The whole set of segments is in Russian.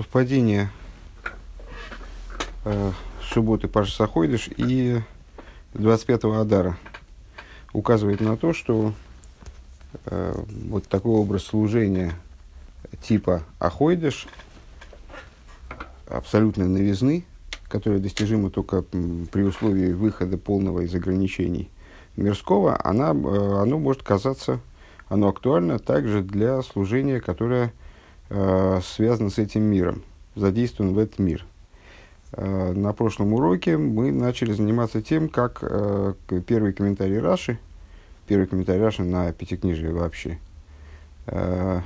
совпадение. Э, субботы Паша Саходиш и 25-го Адара указывает на то, что э, вот такой образ служения типа Ахойдыш абсолютной новизны, которая достижима только при условии выхода полного из ограничений мирского, она, э, оно может казаться, оно актуально также для служения, которое э, связано с этим миром, задействован в этот мир. Э, на прошлом уроке мы начали заниматься тем, как э, первый комментарий Раши, первый комментарий Раши на пятикнижие вообще, э,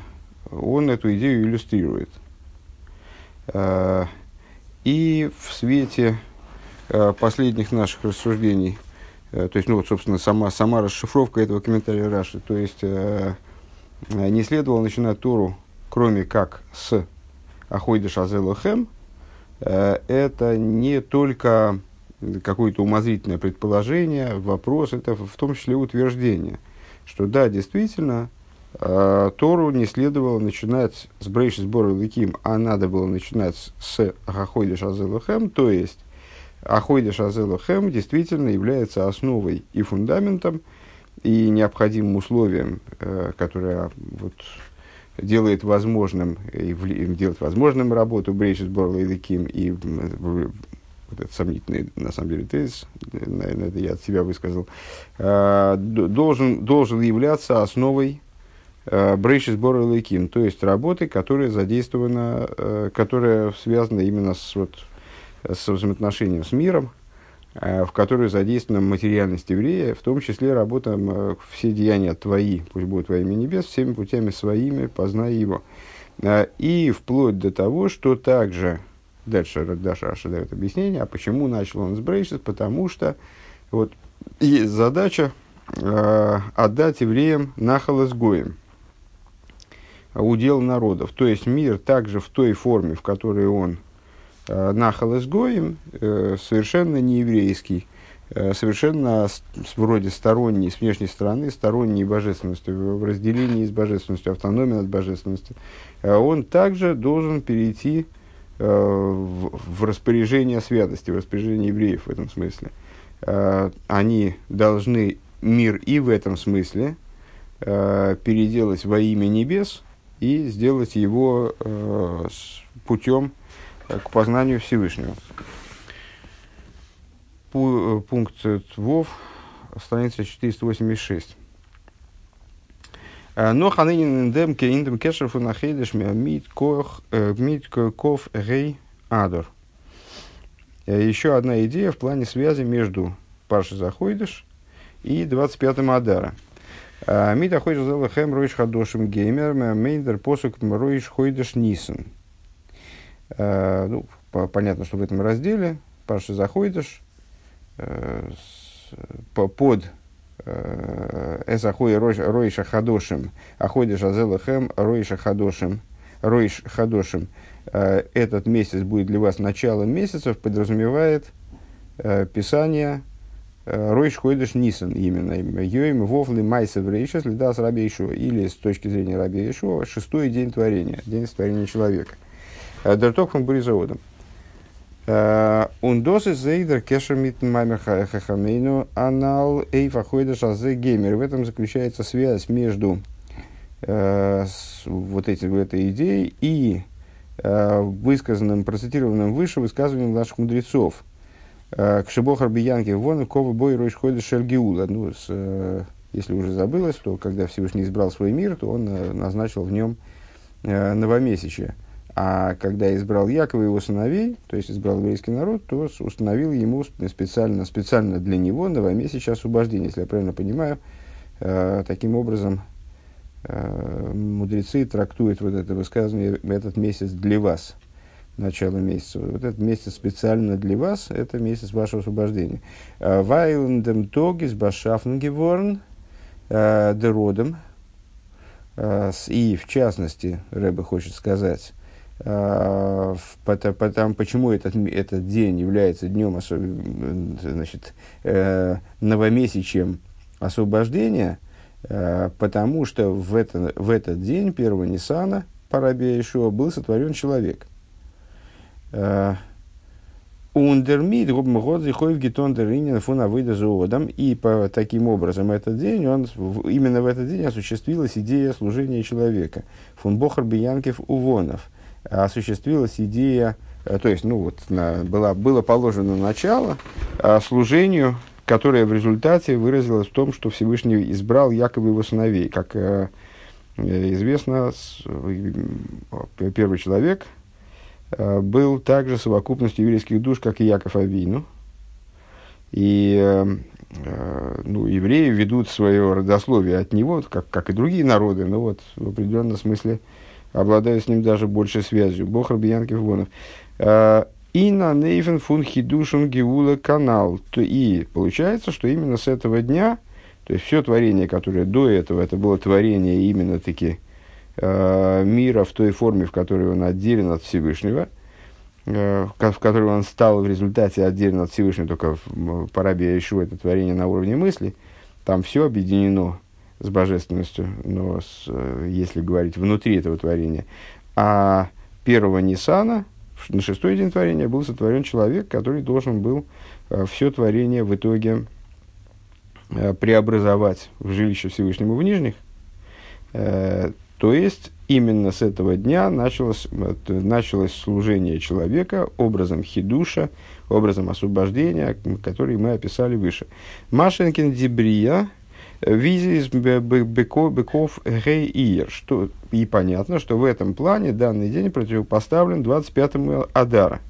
он эту идею иллюстрирует. И в свете последних наших рассуждений, то есть, ну вот, собственно, сама, сама расшифровка этого комментария Раши, то есть, не следовало начинать Тору, кроме как с Ахойда Шазелохем, Э, это не только какое-то умозрительное предположение, вопрос, это в том числе утверждение, что да, действительно, э, Тору не следовало начинать с Брейши сбора Лыким, а надо было начинать с Ахойда Шазелухем, то есть Ахойда Шазелухем действительно является основой и фундаментом, и необходимым условием, э, которое вот, делает возможным, и делает возможным работу Брейшис Борла и Ликим, и вот этот сомнительный, на самом деле, тезис, наверное, это я от себя высказал, а, должен, должен являться основой а, Брейшис Борла и то есть работы, которая задействована, а, которая связана именно с, вот, с взаимоотношением с миром, Э, в которой задействована материальность еврея, в том числе работа э, «все деяния твои, пусть будут во имя небес, всеми путями своими познай его». Э, и вплоть до того, что также, дальше Даша Аша дает объяснение, а почему начал он с Брейшис, потому что вот, есть задача э, отдать евреям нахал изгоем, удел народов. То есть мир также в той форме, в которой он Э, нахал изгоем э, совершенно не еврейский, э, совершенно вроде сторонний, с внешней стороны, сторонней божественности, в разделении с божественностью, автономия от божественности, он также должен перейти в распоряжение святости, в распоряжение евреев в этом смысле. Они должны мир и в этом смысле переделать во имя небес и сделать его путем к познанию Всевышнего. Э, пункт ВОВ, страница 486. Э, но ханынин индем ке индем кешерфу нахейдеш мит кох э, мит ков гей адор. Еще одна идея в плане связи между Парши Заходыш и 25-м Адара. Мит Аходиш Зелахем Ройш Хадошим Геймер Мейндер Посук Ройш Хойдеш Нисан. Э, ну, по, понятно, что в этом разделе Паша заходишь э, по, под э, Эсахой Ройша Хадошим, Аходиш Азелахем Ройша Хадошим, Ройш Хадошим. Э, этот месяц будет для вас началом месяцев, подразумевает э, Писание Ройш Хойдыш Нисан именно. Йоим Вовлы Майса Рейша следа с Раби Или с точки зрения Раби Ишуа, шестой день творения, день творения человека. Дерток фон Буризаодом. Ундос из Зейдер Кешер Митн Маймер Хахамейну Анал Эйфа Хойдаш Азе Геймер. В этом заключается связь между э, вот этим, этой идеей и э, высказанным, процитированным выше высказыванием наших мудрецов. Э, к Шибохар Биянки вон ковы бой Ройш Хойдаш Шельгиула. Ну, с, э, если уже забылось, то когда Всевышний избрал свой мир, то он э, назначил в нем э, новомесячие. А когда избрал Якова и его сыновей, то есть избрал еврейский народ, то установил ему специально, специально для него новомесячное освобождение, если я правильно понимаю. Э, таким образом, э, мудрецы трактуют вот это высказывание «этот месяц для вас», начало месяца. Вот этот месяц специально для вас, это месяц вашего освобождения. Э, «Вайлендем тогис башафн геворн деродом». И, в частности, Рэбе хочет сказать, потому, почему этот, этот день является днем значит, э, новомесячием освобождения, э, потому что в, это, в этот день, первого Ниссана, по Раби Ишуа, был сотворен человек. Ундермид, год зихоев гетондер инин фуна выйда зоодом. И по таким образом этот день, он, именно в этот день осуществилась идея служения человека. Фун Бохар Биянкев Увонов. Осуществилась идея, э, то есть, ну вот, на, была, было положено начало а, служению, которое в результате выразилось в том, что Всевышний избрал якобы его сыновей. Как э, известно, первый человек, Э, был также совокупностью еврейских душ, как и Яков Авину. И э, э, ну, евреи ведут свое родословие от него, как, как и другие народы, но вот в определенном смысле обладают с ним даже большей связью. Бог Рабиянкив Вонов. И на Нейфен фун хидушун геула канал. И получается, что именно с этого дня, то есть все творение, которое до этого, это было творение именно таки Э, мира в той форме, в которой он отделен от Всевышнего, э, в которой он стал в результате отделен от Всевышнего, только в Парабе Ишу это творение на уровне мысли, там все объединено с божественностью, но с, э, если говорить внутри этого творения. А первого Нисана, на шестой день творения, был сотворен человек, который должен был все творение в итоге преобразовать в жилище Всевышнему в Нижних, то есть, именно с этого дня началось, началось служение человека образом хидуша, образом освобождения, который мы описали выше. Машенкин Дебрия, визис быков гей иер. Что, и понятно, что в этом плане данный день противопоставлен 25-му Адара.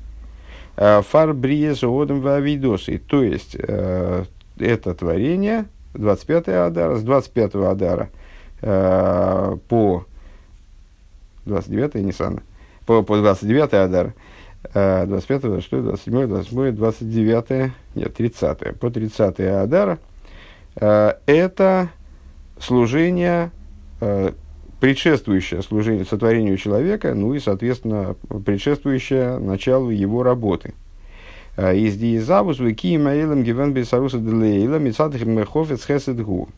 Э, Фар брие зоодом вавидосы. То есть, э, это творение, 25 Адара, с 25 Адара – по 29 Ниссана, по, по 29 Адар, э, 25, 26, 27, 28, 29, нет, 30, по 30 Адара, это служение, э, предшествующее служению, сотворению человека, ну и, соответственно, предшествующее началу его работы. Э, из Диезавус, Вики, Маилам, Гивен, Бесаруса, Делейла, Хеседгу.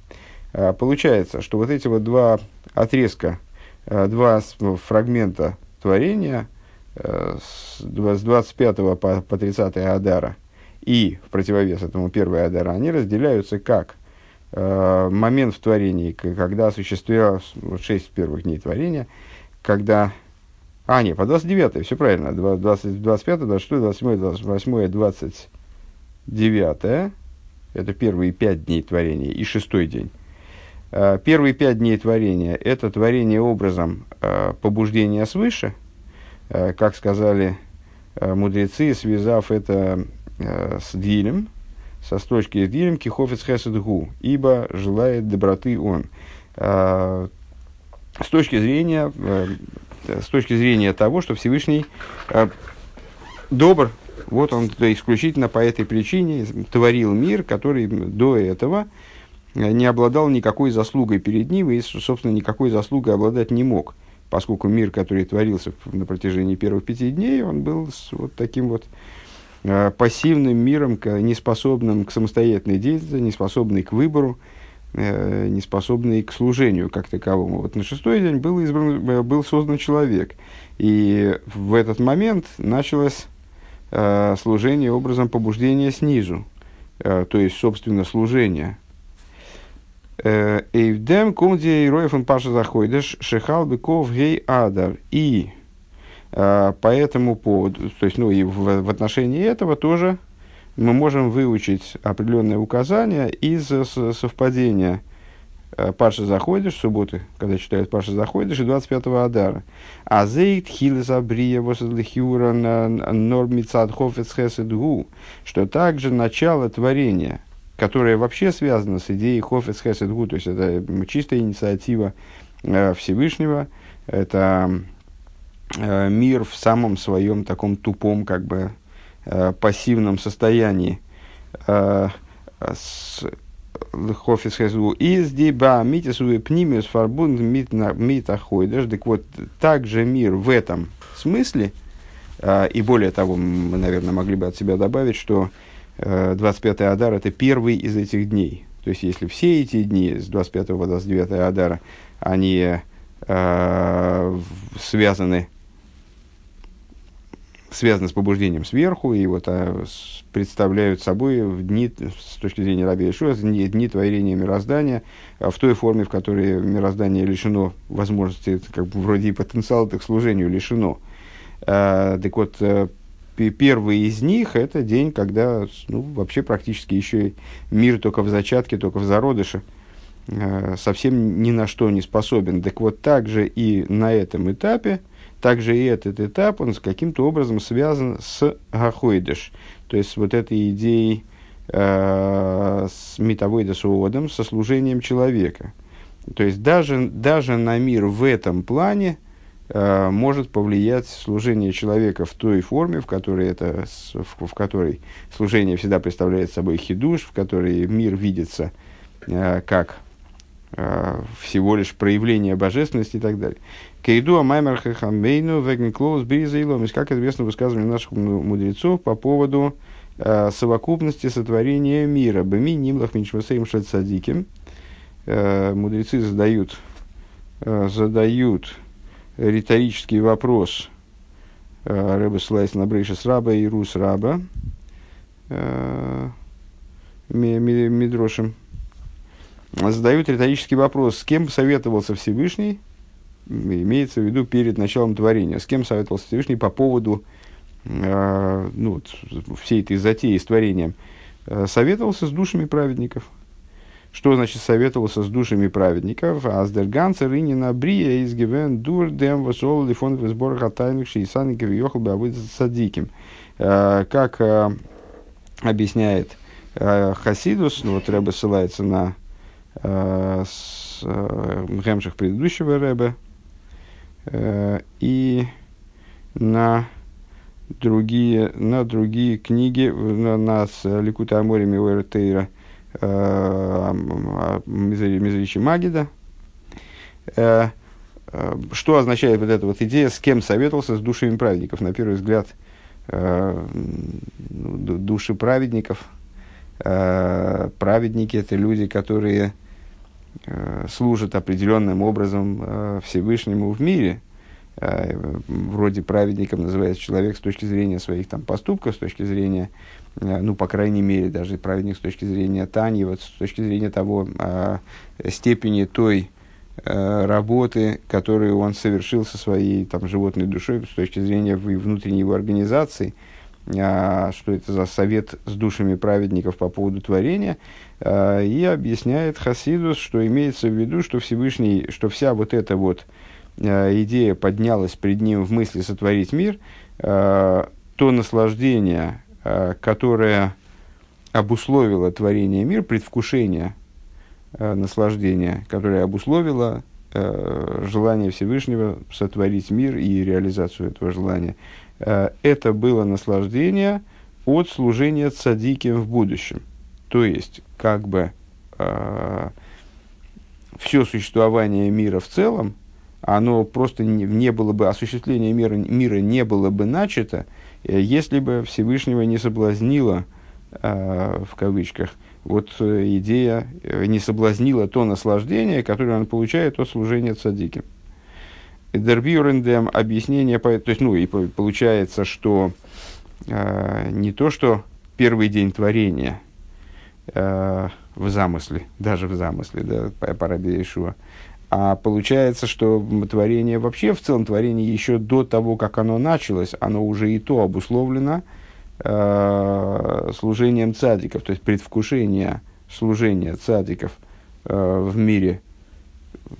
Получается, что вот эти вот два отрезка, два фрагмента творения э, с 25 по, по 30 Адара и в противовес этому первой Адара, они разделяются как э, момент в творении, когда осуществлялось вот, 6 первых дней творения, когда... А, нет, по 29 все правильно. 20, 25, 26, 27, 28, 29 это первые пять дней творения и шестой день. Э, первые пять дней творения – это творение образом э, побуждения свыше, э, как сказали мудрецы, связав это с Дилем, со строчки Дилем кихофец хесед гу, ибо желает доброты он. С точки зрения, с точки зрения того, что Всевышний добр, вот он исключительно по этой причине творил мир, который до этого – не обладал никакой заслугой перед ним и, собственно, никакой заслугой обладать не мог, поскольку мир, который творился на протяжении первых пяти дней, он был вот таким вот э, пассивным миром, неспособным к самостоятельной деятельности, неспособный к выбору, э, неспособный к служению как таковому. Вот на шестой день был, избран, э, был создан человек, и в этот момент началось э, служение образом побуждения снизу, э, то есть, собственно, служение – Эйвдем кумди роев паша заходишь, шехал быков гей адар. И э, по этому поводу, то есть, ну и в, в отношении этого тоже мы можем выучить определенное указание из совпадения э, Паша заходишь, субботы, когда читают Паша заходишь, и 25-го Адара. А зейт хилес абрия хеседгу, что также начало творения – которая вообще связана с идеей Хофец Хесед то есть это чистая инициатива э, Всевышнего, это э, мир в самом своем таком тупом, как бы э, пассивном состоянии. С Хофис Хесгу. Из диба митису пнимиус фарбунд митахойдаш. Так вот, также мир в этом смысле, и более того, мы, наверное, могли бы от себя добавить, что 25 э, Адар – это первый из этих дней. То есть, если все эти дни с 25 по 29 Адара, они э, связаны связано с побуждением сверху, и вот а, с, представляют собой в дни, с точки зрения Раби Ишуа, дни, дни творения мироздания а, в той форме, в которой мироздание лишено возможности, как бы вроде и потенциала к служению лишено. А, так вот, а, первый из них – это день, когда ну, вообще практически еще мир только в зачатке, только в зародыше, а, совсем ни на что не способен. Так вот, также и на этом этапе – также и этот этап, он с каким-то образом связан с Гахойдыш, то есть вот этой идеей э, с метавойдесуодом, со служением человека. То есть даже, даже на мир в этом плане э, может повлиять служение человека в той форме, в которой, это, в, в которой служение всегда представляет собой хидуш, в которой мир видится э, как э, всего лишь проявление божественности и так далее. כידוע המאמר חכמינו בנוגע כללות בריאת העולם. Как известно высказывание наших мудрецов по поводу э, совокупности сотворения мира. במי נמלך בנשמותיהם של צדיקים. Э, мудрецы задают, э, задают риторический вопрос э, Рэба Слайс на Брейшес Раба и Рус Раба. Э, Мидрошем задают риторический вопрос, с кем советовался Всевышний имеется в виду перед началом творения. С кем советовался Всевышний по поводу э, ну, всей этой затеи с творением? Э, советовался с душами праведников. Что значит советовался с душами праведников? Аздерганца рынина брия из гивен дур дем восол лифон в сборах атайных шейсаников йохал бы садиким. Э, как э, объясняет Хасидус, ну, вот Рэбе ссылается на э, с, Гемших предыдущего Рэбе, и на другие, на другие книги, на, на с Ликута Амори Миуэр Тейра э, Мизричи Магида. Э, что означает вот эта вот идея, с кем советовался с душами праведников? На первый взгляд, души праведников, праведники это люди, которые Э, служит определенным образом э, Всевышнему в мире. Э, вроде праведником называется человек с точки зрения своих там, поступков, с точки зрения, ну, по крайней мере, даже праведник с точки зрения Тани, вот, с точки зрения того степени той работы, которую он совершил со своей там, животной душой, с точки зрения внутренней его организации – а, что это за совет с душами праведников по поводу творения, а, и объясняет Хасидус, что имеется в виду, что Всевышний, что вся вот эта вот а, идея поднялась пред ним в мысли сотворить мир, то наслаждение, которое обусловило творение мира, предвкушение наслаждения, которое обусловило желание Всевышнего сотворить мир и реализацию этого желания – это было наслаждение от служения цадиким в будущем. То есть, как бы э, все существование мира в целом, оно просто не, не было бы, осуществление мира, мира не было бы начато, э, если бы Всевышнего не соблазнило, э, в кавычках, вот э, идея, э, не соблазнила то наслаждение, которое он получает от служения цадиким. Дербюрендем объяснение, то есть, ну, и получается, что э, не то, что первый день творения э, в замысле, даже в замысле, да, по, по Раби Ишуа, а получается, что творение вообще, в целом творение еще до того, как оно началось, оно уже и то обусловлено э, служением цадиков, то есть предвкушение служения цадиков э, в мире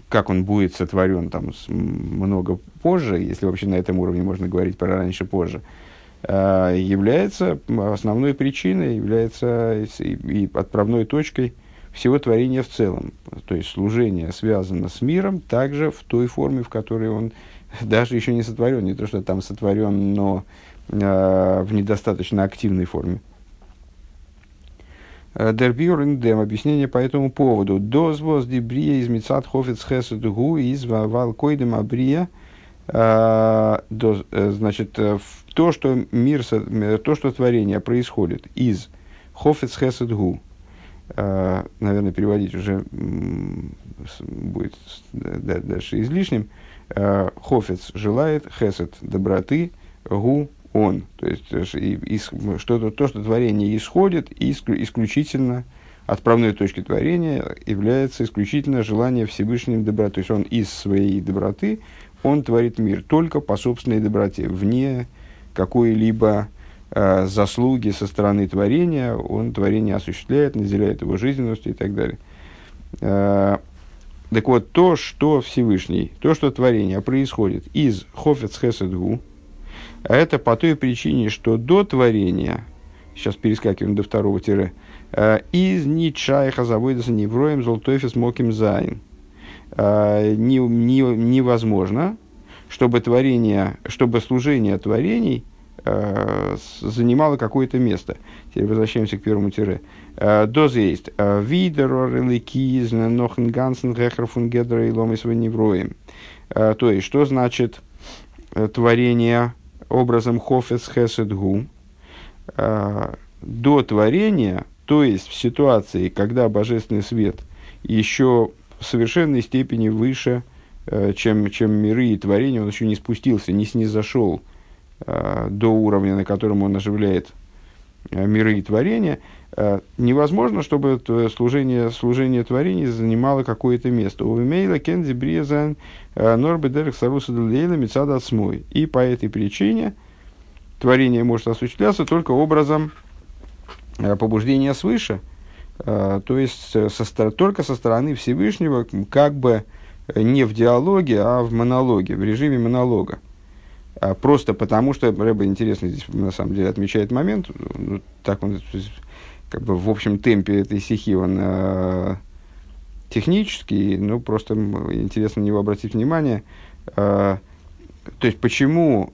как он будет сотворен там много позже, если вообще на этом уровне можно говорить про раньше позже, а, является основной причиной, является и отправной точкой всего творения в целом. То есть служение связано с миром также в той форме, в которой он даже еще не сотворен. Не то, что там сотворен, но э, в недостаточно активной форме. Дербюрен дем объяснение по этому поводу. Дозвоз дебрия из мецат хофец хесудгу из валкойдем абрия. Э, значит, э, то, что мир, то, что творение происходит из хофец хесудгу, наверное, переводить уже будет дальше излишним. Хофец желает, хесед доброты, гу он. То есть что-то, то, что творение исходит, исключительно отправной точки творения является исключительно желание Всевышним доброты. То есть он из своей доброты, он творит мир только по собственной доброте, вне какой-либо э, заслуги со стороны творения, он творение осуществляет, наделяет его жизненностью и так далее. Э, так вот, то, что Всевышний, то, что творение происходит из חפץ חסד הוא, это по той причине, что до творения, сейчас перескакиваем до второго тире, э, איז נישט שייך אז עבודת הנבראים זאל תופס מקום זיין. Э, не, не, невозможно, чтобы творение, чтобы служение творений э, занимало какое-то место. Теперь возвращаемся к первому тире. Доза есть. Э, Видер, реликиз, нохен гансен, гехер фун гедра и ломис то есть, что значит творение образом хофес хесед гу? До творения, то есть в ситуации, когда божественный свет еще в совершенной степени выше, чем, чем миры и творения, он еще не спустился, не снизошел до уровня, на котором он оживляет миры и творения – Э, невозможно, чтобы служение, служение творений занимало какое-то место. У Вимейла Кензи Бриезан э, Норбе Дерек Саруса Делейла Мецада Смой. И по этой причине творение может осуществляться только образом э, побуждения свыше, то есть со, только со стороны Всевышнего, как бы не в диалоге, а в монологе, в режиме монолога. Просто потому, что Рэба интересно здесь на самом деле отмечает момент, ну, так он как бы в общем темпе этой стихи он э, технический, ну просто интересно на него обратить внимание. Э, то есть почему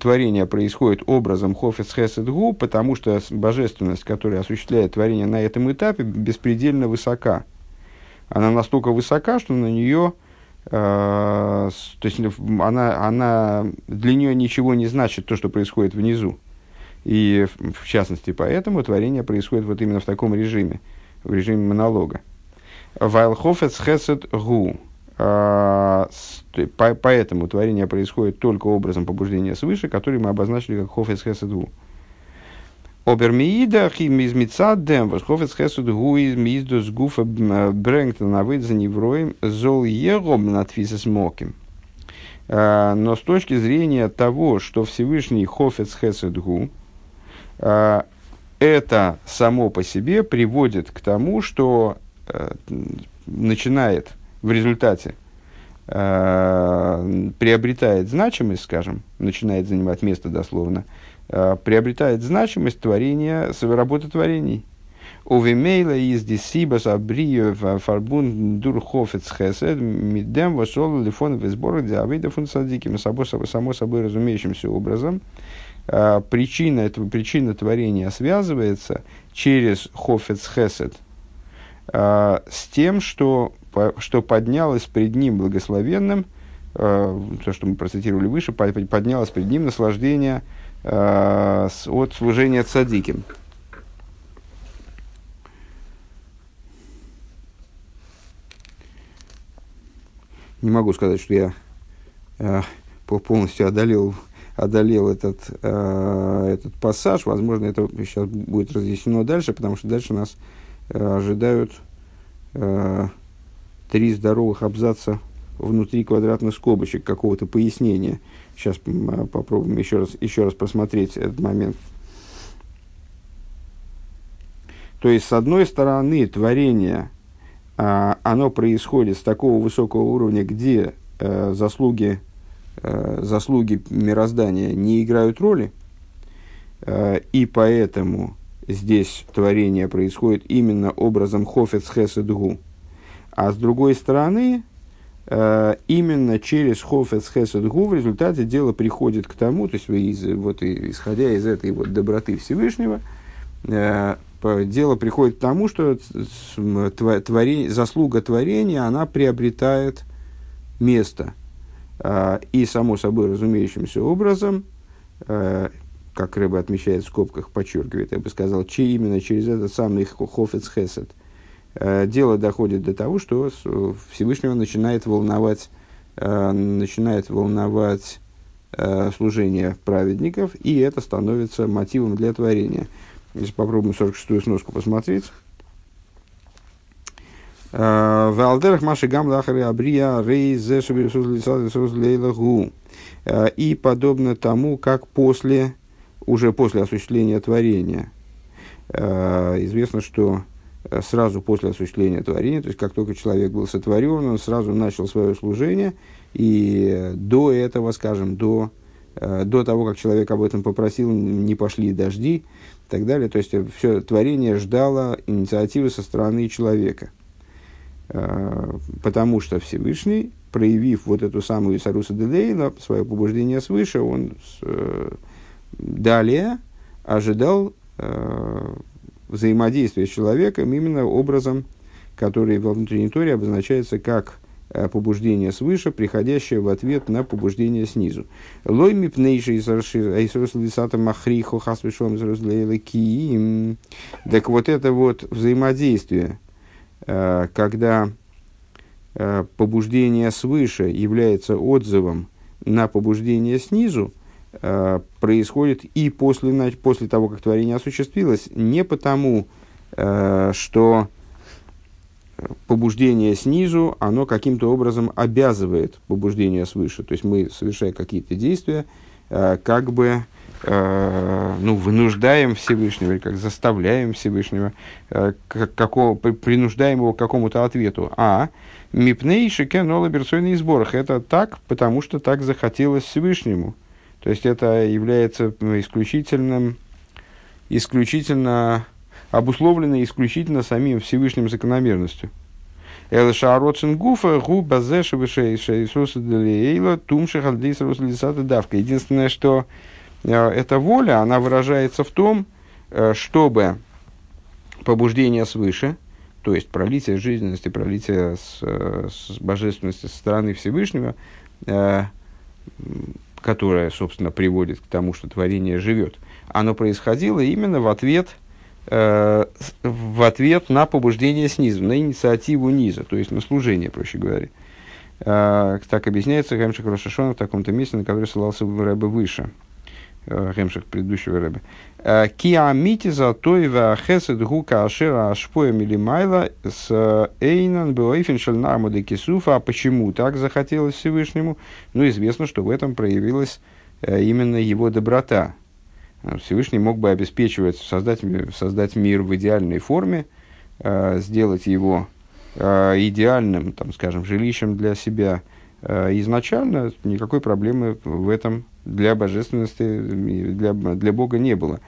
творение происходит образом хофец хесед гу, потому что божественность, которая осуществляет творение на этом этапе, беспредельно высока. Она настолько высока, что на нее э, то есть она, она для нее ничего не значит то, что происходит внизу. И в частности поэтому творение происходит вот именно в таком режиме, в режиме монолога. Вайлхофец хесед гу. А, поэтому творение происходит только образом побуждения свыше, который мы обозначили как хофец хесед гу. Обермиида из мицадем, восхофец хесед гу из миздус гуфа брэнгтон, а за невроем, зол егом над моким. А, но с точки зрения того, что Всевышний хофец хесед гу, это само по себе приводит к тому, что э, начинает в результате э, приобретает значимость, скажем, начинает занимать место дословно, э, приобретает значимость творения, работы творений. Увимейла из дисибас абрию фарбун дурхофец хесед мидем вошел лифон в сбор диавида фун садиким само собой разумеющимся образом причина, этого, причина творения связывается через Хофец Хесед э, с тем, что, что поднялось пред ним благословенным, э, то, что мы процитировали выше, поднялось пред ним наслаждение э, от служения цадиким. Не могу сказать, что я э, полностью одолел одолел этот, э, этот пассаж. Возможно, это сейчас будет разъяснено дальше, потому что дальше нас э, ожидают э, три здоровых абзаца внутри квадратных скобочек, какого-то пояснения. Сейчас э, попробуем еще раз, еще раз просмотреть этот момент. То есть, с одной стороны, творение, э, оно происходит с такого высокого уровня, где э, заслуги заслуги мироздания не играют роли, э, и поэтому здесь творение происходит именно образом хофец хеседгу. А с другой стороны, э, именно через хофец хеседгу в результате дело приходит к тому, то есть из, вот, исходя из этой вот доброты Всевышнего, дело приходит к тому, что творение, заслуга творения, она приобретает место – и, само собой разумеющимся образом, а, как Рэба отмечает в скобках, подчеркивает, я бы сказал, че именно через этот самый Хофец Хесед, а, дело доходит до того, что Всевышнего начинает волновать, начинает волновать служения праведников, и это становится мотивом для творения. Если попробуем 46-ю сноску посмотреть. Э, Валдерах Маши Гам Лахари Абрия Рей Лейлагу. Э, и подобно тому, как после, уже после осуществления творения, э, известно, что сразу после осуществления творения, то есть как только человек был сотворен, он сразу начал свое служение, и до этого, скажем, до, до того, как человек об этом попросил, не пошли дожди и так далее. То есть все творение ждало инициативы со стороны человека – Э, потому что Всевышний, проявив вот эту самую Саруса Дедейла, свое побуждение свыше, он э, далее ожидал э, взаимодействия с человеком именно образом, который во внутренней торе обозначается как побуждение свыше, приходящее в ответ на побуждение снизу. Лой мипнейший махрихо хасвишом Так вот это вот взаимодействие Э, когда э, побуждение свыше является отзывом на побуждение снизу, э, происходит и после, после того, как творение осуществилось, не потому, что побуждение снизу, оно каким-то образом обязывает побуждение свыше. То есть мы, совершая какие-то действия, как бы э, ну, вынуждаем Всевышнего, или как заставляем Всевышнего, э, как, какого, принуждаем его к какому-то ответу. А мипней шикенола берсойный сборах. Это так, потому что так захотелось Всевышнему. То есть это является исключительным, исключительно обусловлено исключительно самим Всевышним закономерностью. Элшароцин гуфа гу базеша вишейсуса делиэйла тумших альдейсарус давка. Единственное, что эта воля, она выражается в том, э, чтобы побуждение свыше, то есть пролитие жизненности, пролитие с, э, с божественности со стороны Всевышнего, которое, собственно, приводит к тому, что творение живет, оно происходило именно в ответ, в ответ на побуждение снизу, на инициативу низа, то есть на служение, проще говоря. Так объясняется Гамшик Рошашона в таком-то месте, на которое ссылался Рэбе выше – Гемших предыдущего рэба. «Э, Киамити за тойва хесед гука ашера ашпоя милимайла с э, эйнан бэлэйфеншель намады кисуфа. А почему так захотелось Всевышнему? Ну, известно, что в этом проявилась э, именно его доброта. Всевышний мог бы обеспечивать, создать, создать мир в идеальной форме, сделать его идеальным, там, скажем, жилищем для себя изначально, никакой проблемы в этом для божественности, для, для Бога не было.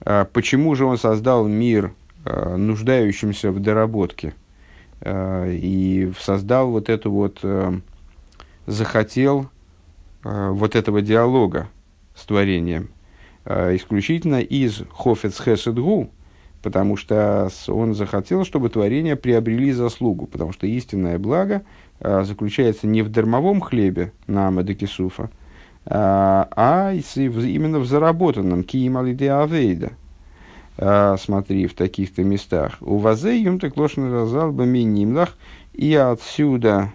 А почему же он создал мир, а, нуждающимся в доработке, а, и создал вот эту вот, захотел вот этого диалога с творением, исключительно из Хофец Хеседгу, потому что он захотел, чтобы творения приобрели заслугу, потому что истинное благо заключается не в дармовом хлебе на Амадакисуфа, а, а именно в заработанном киим алиде авейда. А, смотри, в таких-то местах. У вазе юм так лошен разал нимлах, и отсюда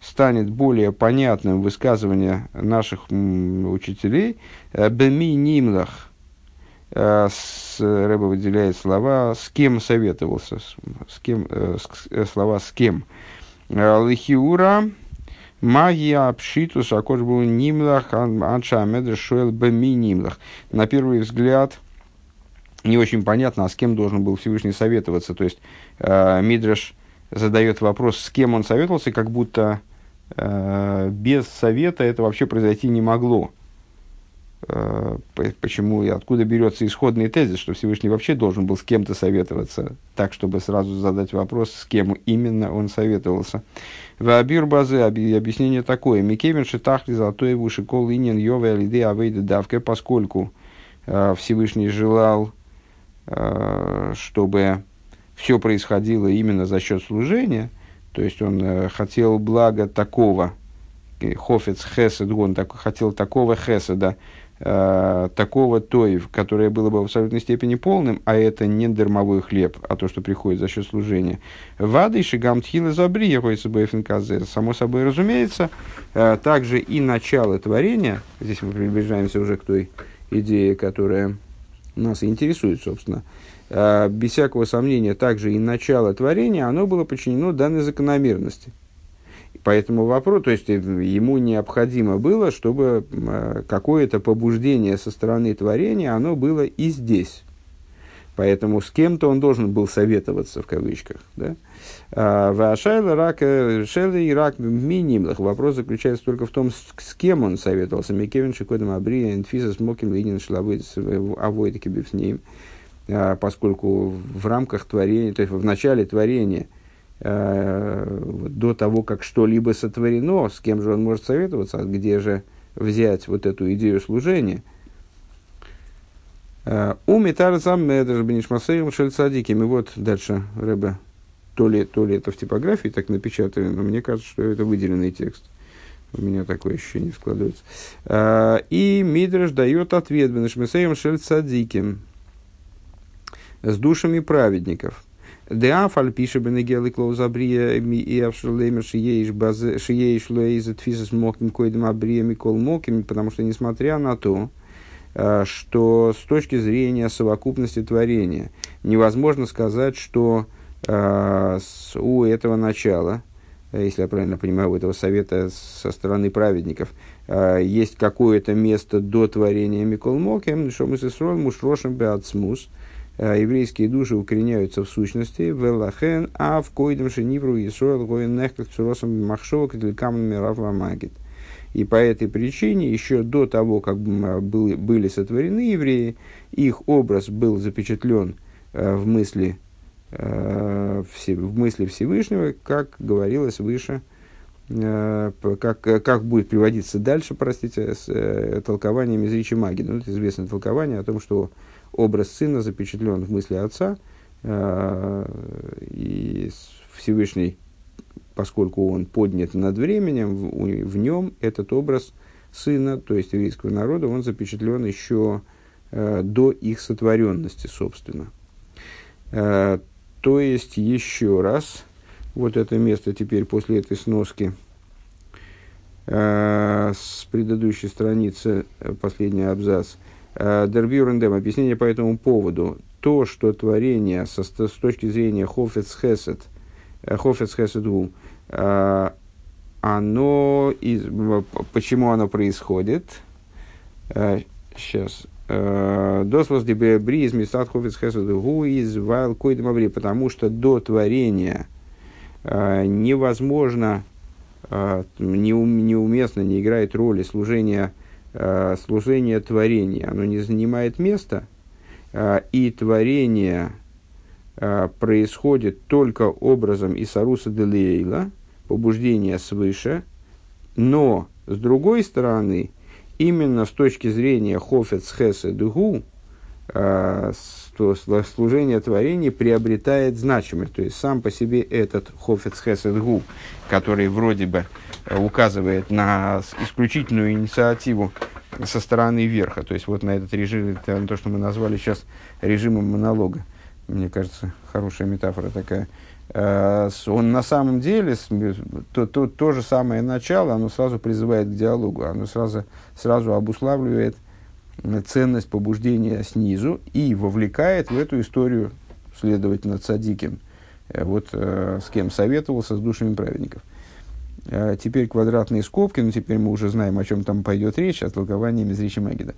станет более понятным высказывание наших учителей э, беми нимлах. Э, с, Рэба выделяет слова «с кем советовался», с кем, э, с, слова «с кем». Лихиура Магия пшитус акош был нимлах анша медр шоэл беми нимлах. На первый взгляд, не очень понятно, а с кем должен был Всевышний советоваться. То есть, э, Мидраш задает вопрос, с кем он советовался, как будто э, без совета это вообще произойти не могло. Э, почему и откуда берется исходный тезис, что Всевышний вообще должен был с кем-то советоваться, так, чтобы сразу задать вопрос, с кем именно он советовался. В Абир Базе объяснение такое. Микевин шитахли золотой вушикол инин йове алиде авейда давка, поскольку э, Всевышний желал, э, чтобы все происходило именно за счет служения, то есть он хотел блага такого, хофец хесед, он так, хотел такого хеседа, э, такого тоев, которое было бы в абсолютной степени полным, а это не дармовой хлеб, а то, что приходит за счет служения. Вады шигам тхилы забри. Само собой разумеется, э, также и начало творения, здесь мы приближаемся уже к той идее, которая нас интересует, собственно, э, без всякого сомнения, также и начало творения, оно было подчинено данной закономерности – Поэтому вопрос, то есть э, ему необходимо было, чтобы э, какое-то побуждение со стороны творения, оно было и здесь. Поэтому с кем-то он должен был советоваться, в кавычках. Да? А, Вашайла рак, шелы и рак минимлах. Вопрос заключается только в том, с кем он советовался. Микевин Шикодом Абрия, Инфиса Смокин, Линин Шлавыд, Авойдики Бифнеем. А, поскольку в рамках творения, то есть в начале творения – Э, до того, как что-либо сотворено, с кем же он может советоваться, где же взять вот эту идею служения. Э, у Митарзам Медр Бенишмасеем Шельцадиким. И вот дальше Рэбе, то ли, то ли это в типографии так напечатали, но мне кажется, что это выделенный текст. У меня такое ощущение складывается. Э, и Мидраш дает ответ Бенишмасеем Шельцадиким с душами праведников – Деафаль пишет Бенегел и Клоузабрия и Авшерлеймер Шиеиш Луэйза Тфисас Моким Койдем Абрия Микол Моким, потому что несмотря на то, э, что с точки зрения совокупности творения невозможно сказать, что э, у этого начала, э, если я правильно понимаю, у этого совета со стороны праведников, есть какое-то место до творения Микол Моким, что мы с Исроем Мушрошем Беацмус, еврейские души укореняются в сущности, велахен, а в койдем шенивру Исроэл гоен нехках цуросом махшова каделькам мирава магит. И по этой причине, еще до того, как были, были сотворены евреи, их образ был запечатлен э, в мысли, э, в мысли Всевышнего, как говорилось выше, как, как будет приводиться дальше, простите, с толкованием из речи маги. Ну, это известное толкование о том, что образ сына запечатлен в мысли отца, э, и Всевышний, поскольку он поднят над временем, в, нем этот образ сына, то есть еврейского народа, он запечатлен еще э, до их сотворенности, собственно. Э, то есть, еще раз, вот это место теперь после этой сноски с предыдущей страницы, последний абзац – Дербюрендем, объяснение по этому поводу. То, что творение со, с точки зрения Хофец Хесед, э, Хофец Хеседу, э, оно, из, почему оно происходит? Сейчас. Дослос дебри из местат Хофец Хеседу гу из вайл койдем абри, потому что до творения невозможно, неуместно, не играет роли служения э, служение творения, оно не занимает места, э, и творение э, происходит только образом Исаруса Делейла, побуждения свыше, но, с другой стороны, именно с точки зрения Хофец Хесе Дугу, э, служение творения приобретает значимость. То есть сам по себе этот Хофец Хесед который вроде бы э, указывает на исключительную инициативу со стороны верха. То есть вот на этот режим, на то, что мы назвали сейчас режимом монолога. Мне кажется, хорошая метафора такая. Э, он на самом деле, то, то, то же самое начало, оно сразу призывает к диалогу, оно сразу, сразу обуславливает ценность побуждения снизу и вовлекает в эту историю, следовательно, цадиким, э, вот э, с кем советовался, с душами праведников. А теперь квадратные скобки, но теперь мы уже знаем, о чем там пойдет речь, о толковании Мизричи Магида.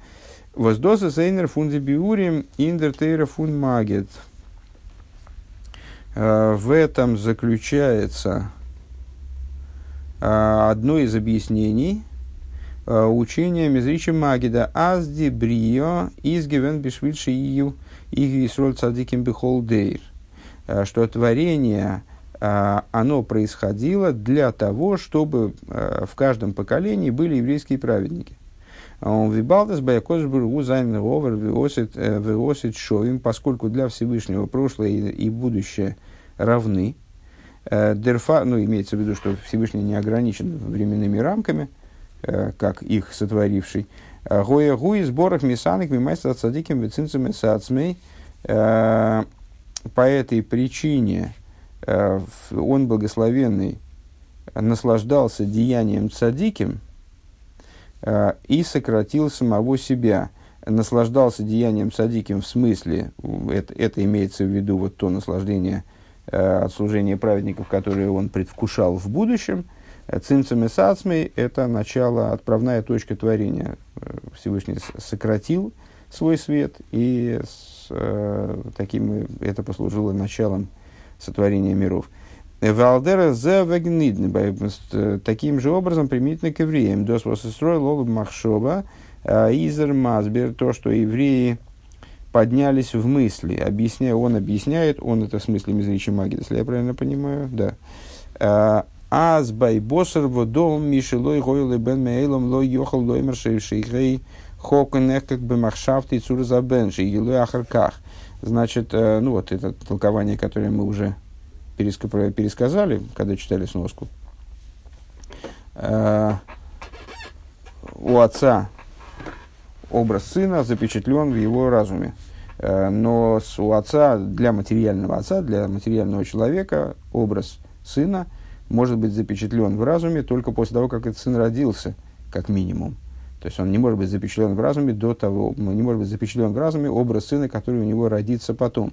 Воздоса Зейнер фунди биурим индертейра фун магид. А, в этом заключается одно из объяснений – Э, учение Мезричского Магида אז די בריאה איז געווען בשביל שיהיו ישראל צדיקים בכל דור, э, что творение э, оно происходило для того, чтобы в каждом поколении были еврейские праведники. און וויבאלד אז ביי הקדוש ברוך הוא זיינען עבר ועתיד שווים, поскольку для Всевышнего прошлое и будущее равны. דערפאר, ну, имеется в виду, что Всевышний не ограничен временными рамками, Э, как их сотворивший. היה הוא יתברך מתענג ממעשה צדיקים וצמצם את עצמו. По этой причине он благословенный наслаждался деянием цадиким и сократил самого себя наслаждался деянием садиким в смысле, это, это имеется в виду вот то наслаждение э, от служения праведников, которое он предвкушал в будущем, цинцами сацмей – это начало, отправная точка творения. Э, Всевышний сократил свой свет, и с, э, таким это послужило началом сотворения миров. Валдера за э, Таким же образом применительно к евреям. Дос строил лолуб махшоба – Э, Изер Масбер, то, что евреи поднялись в мысли, объясняя, он объясняет, он это в смысле Мизричи Магид, если я правильно понимаю, да. Э, Аз байбосер водом мишелой гойлы бен мейлом лой йохал лоймер шейшейхей как бы махшафт и цурзабен шейгилой ахарках. Значит, э, ну вот это толкование, которое мы уже пересказали, когда читали сноску. У отца образ сына запечатлен в его разуме. Э, но у отца, для материального отца, для материального человека, образ сына может быть запечатлен в разуме только после того, как этот сын родился, как минимум. То есть он не может быть запечатлен в разуме до того, не может быть запечатлен в разуме образ сына, который у него родится потом.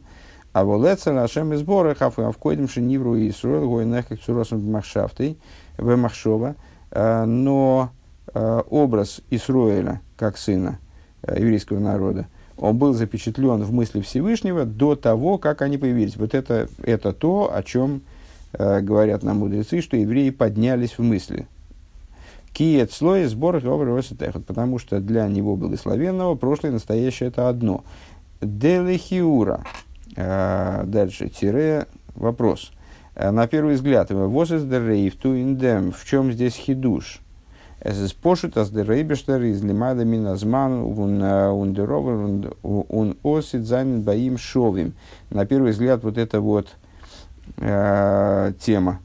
А волеца нашем из сбора хафуавкойдем шенивру и сроил гойнех как цуросом в махшова. Э, но э, образ Исроэля как сына – Э, еврейского народа, он был запечатлен в мысли Всевышнего до того, как они появились. Вот это, это то, о чем говорят нам мудрецы, что евреи поднялись в мысли. Киет слой сбор потому что для него благословенного прошлое и настоящее это одно. Делехиура. Э, дальше, тире, вопрос. Э, на первый взгляд, воз из в чем здесь хидуш? Es ist poschut, dass der Rebester из лимада миназман ундеровер он осит занят боим шовим. На первый взгляд, вот эта вот э, тема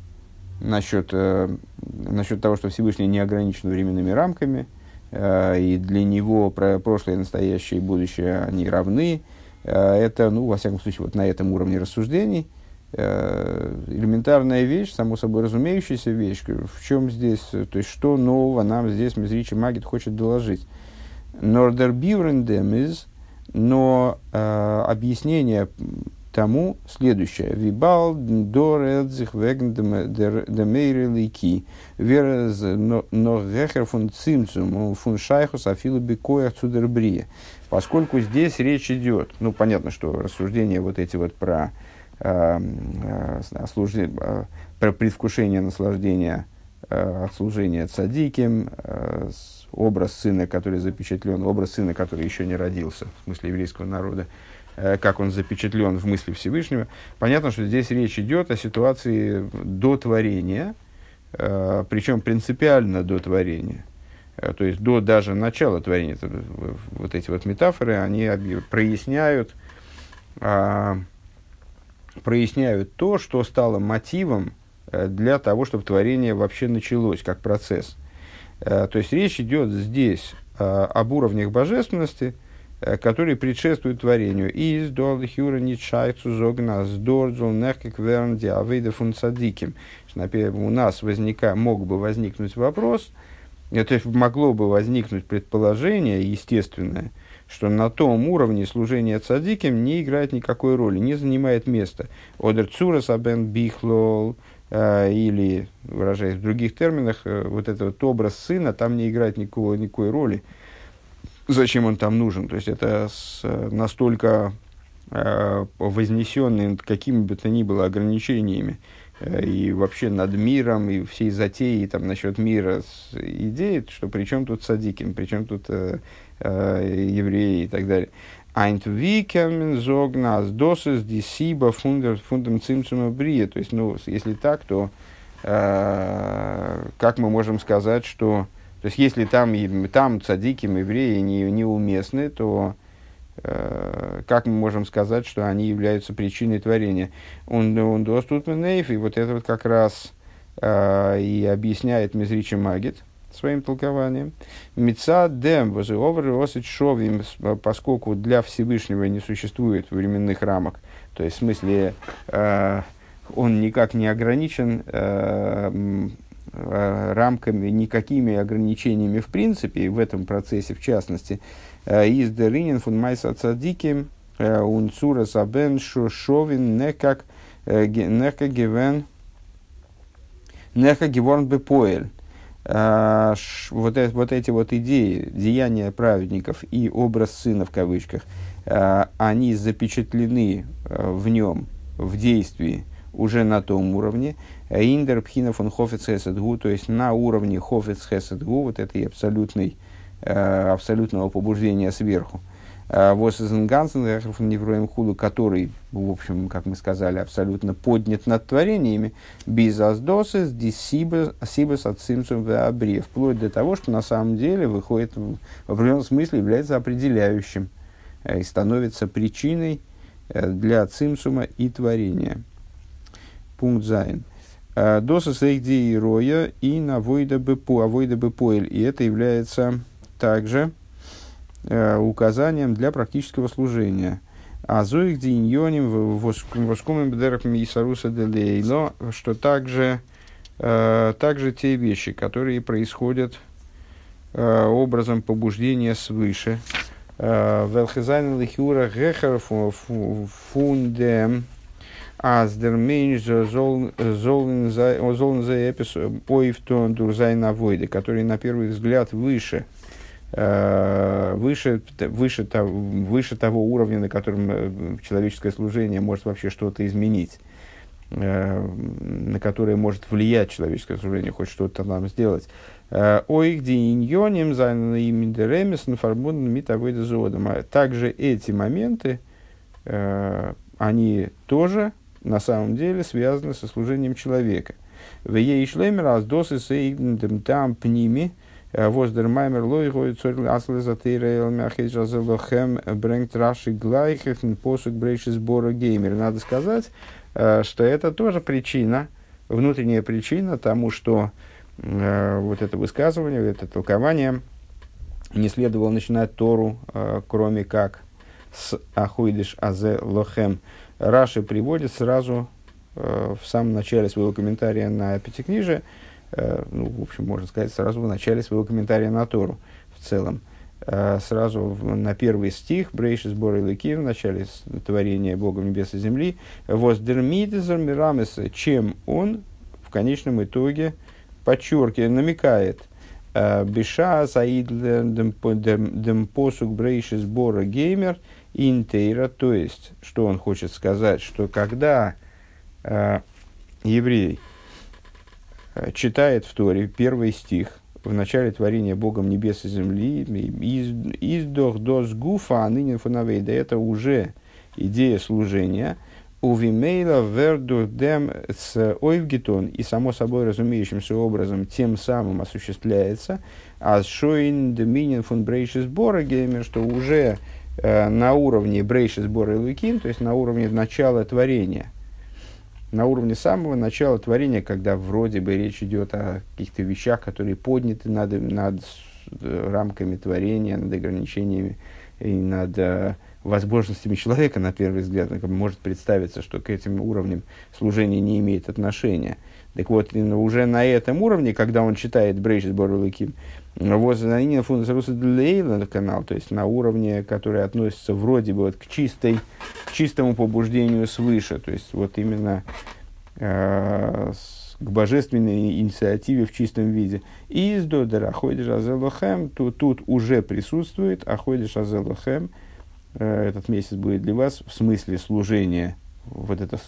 насчет, э, насчет того, что Всевышний не ограничен временными рамками, э, и для него про прошлое, настоящее и будущее они равны, э, это, ну, во всяком случае, вот на этом уровне рассуждений – Э, элементарная вещь, само собой разумеющаяся вещь. В чем здесь, то есть что нового нам здесь Мизричи Магит хочет доложить. Нордер Биврендем из, но э, объяснение тому следующее. Вибал дор эдзих веген демейре лики. Верез но гехер фун цимцум фун шайхус афилу бикоях цудербрия. Поскольку здесь речь идет, ну понятно, что рассуждения вот эти вот про э, служи, э, предвкушение наслаждения э, от служения цадиким, э, образ сына, который запечатлен, образ сына, который еще не родился, в смысле еврейского народа, э, как он запечатлен в мысли Всевышнего. Понятно, что здесь речь идет о ситуации до творения, э, причем принципиально до творения. Э, то есть до даже начала творения. Вот эти вот метафоры, они проясняют э, проясняют то, что стало мотивом э, для того, чтобы творение вообще началось как процесс. Э, то есть речь идет здесь э, об уровнях божественности, которые предшествуют творению. Из долхюра ничайцу зогна сдорзул нехкик вернди авейда фунцадиким. У нас возника, мог бы возникнуть вопрос, то есть могло бы возникнуть предположение естественное, что на том уровне служения цадиким не играет никакой роли, не занимает места. Одер цурас абен бихлол, э, или, выражаясь в других терминах, э, вот этот образ сына там не играет никакого, никакой роли. Зачем он там нужен? То есть это с, настолько э, вознесенный какими бы то ни было ограничениями, э, и вообще над миром, и всей затеей там, насчет мира идеи, что при чем тут садиким, при чем тут э, э, евреи и так далее. Айнт викен зогнас досес дисиба фундам цимцума брия. То есть, ну, если так, то э, как мы можем сказать, что... То есть, если там, там цадиким евреи не, неуместны, то э, как мы можем сказать, что они являются причиной творения? Он, он доступ и вот это вот как раз э, и объясняет Мизричи Магит – своим толкованием. Меца дем шовим, поскольку для Всевышнего не существует временных рамок, то есть в смысле э, он никак не ограничен э, рамками, никакими ограничениями в принципе, в этом процессе в частности. Э, из деринен фун майса цадики э, унцура сабен шовин некак неха гивен неха геворн бепоэль. Вот, вот эти вот идеи, деяния праведников и образ сына в кавычках, они запечатлены в нем, в действии, уже на том уровне. Индер пхина фон хофец хеседгу, то есть на уровне хофец хеседгу, вот этой абсолютной, э, абсолютного побуждения сверху. Э, Восизенгансен невроем худу, который, в общем, как мы сказали, абсолютно поднят над творениями, без аздосис, дисибас от симсум вплоть до того, что на самом деле выходит, в определенном смысле является определяющим э, и становится причиной для цимсума и творения пункт Зайн. Э, Доса сейгди и роя и на войда бепу, а войда бепоэль. И это является также э, указанием для практического служения. А зоих дииньоним воскумим бедерахми и саруса делейло, что также, э, также те вещи, которые происходят образом побуждения свыше. Велхизайн лихюра гехар фундем Аз дер менш золн за эпис поивтон дурзай на войде, который на первый взгляд выше, э, выше, выше, выше того уровня, на котором э, человеческое служение может вообще что-то изменить, э, на которое может влиять человеческое служение, хоть что-то нам сделать. Также эти моменты, они тоже на самом деле связаны со служением человека. В ей шлемер аз досы сейдем там пними, э, воздермаймер лой цорь асле затейрел мяхей жазелохем брэнгт раши глайхефн посук брейши сбора геймер. Надо сказать, э, что это тоже причина, внутренняя причина тому, что э, вот это высказывание, это толкование не следовало начинать Тору, кроме как с Ахуидиш Азе Лохем, Раши приводит сразу э, в самом начале своего комментария на Пятикнижие, э, ну, в общем, можно сказать, сразу в начале своего комментария на Тору в целом. Э, сразу в, на первый стих, Брейши сбор Илыки, в начале творения Богом небес и земли, воздермидезер мирамес, чем он в конечном итоге подчеркивает, намекает, э, Биша Саид Демпосук Брейши сбора Геймер – интейра, то есть, что он хочет сказать, что когда э, еврей э, читает в Торе первый стих в начале творения Богом небес и земли, из дох дос гуфа, а ныне фунавейда, это уже идея служения, у вимейла верду дем с ойвгетон, и само собой разумеющимся образом тем самым осуществляется, а шоин доминин фун брейшис бора геймер, что уже на уровне брейши сбора Луким, то есть на уровне начала творения. На уровне самого начала творения, когда вроде бы речь идет о каких-то вещах, которые подняты над, над э, рамками творения, над ограничениями и над э, возможностями человека, на первый взгляд, может представиться, что к этим уровням служение не имеет отношения. Так вот, уже на этом уровне, когда он читает Брейшис Борулыким, Воззанина функция Лейла канал, то есть на уровне, который относится вроде бы вот к, чистой, к чистому побуждению свыше, то есть вот именно э, к божественной инициативе в чистом виде. И из Додера Аходиш Азелохем, то тут уже присутствует Аходиш Азелохем, э, этот месяц будет для вас в смысле служения вот это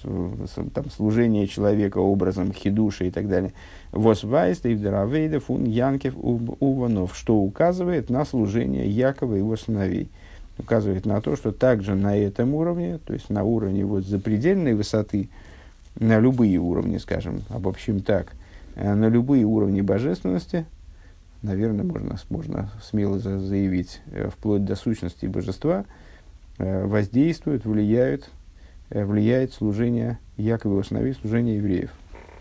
там, служение человека образом хидуша и так далее. Восвайс, Ивдеравейда, Фун, Янкев, Уванов, что указывает на служение Якова и его сыновей. Указывает на то, что также на этом уровне, то есть на уровне вот запредельной высоты, на любые уровни, скажем, обобщим так, э, на любые уровни божественности, наверное, можно, можно смело заявить, э, вплоть до сущности божества, э, воздействуют, влияют влияет служение и сыновей, служение евреев.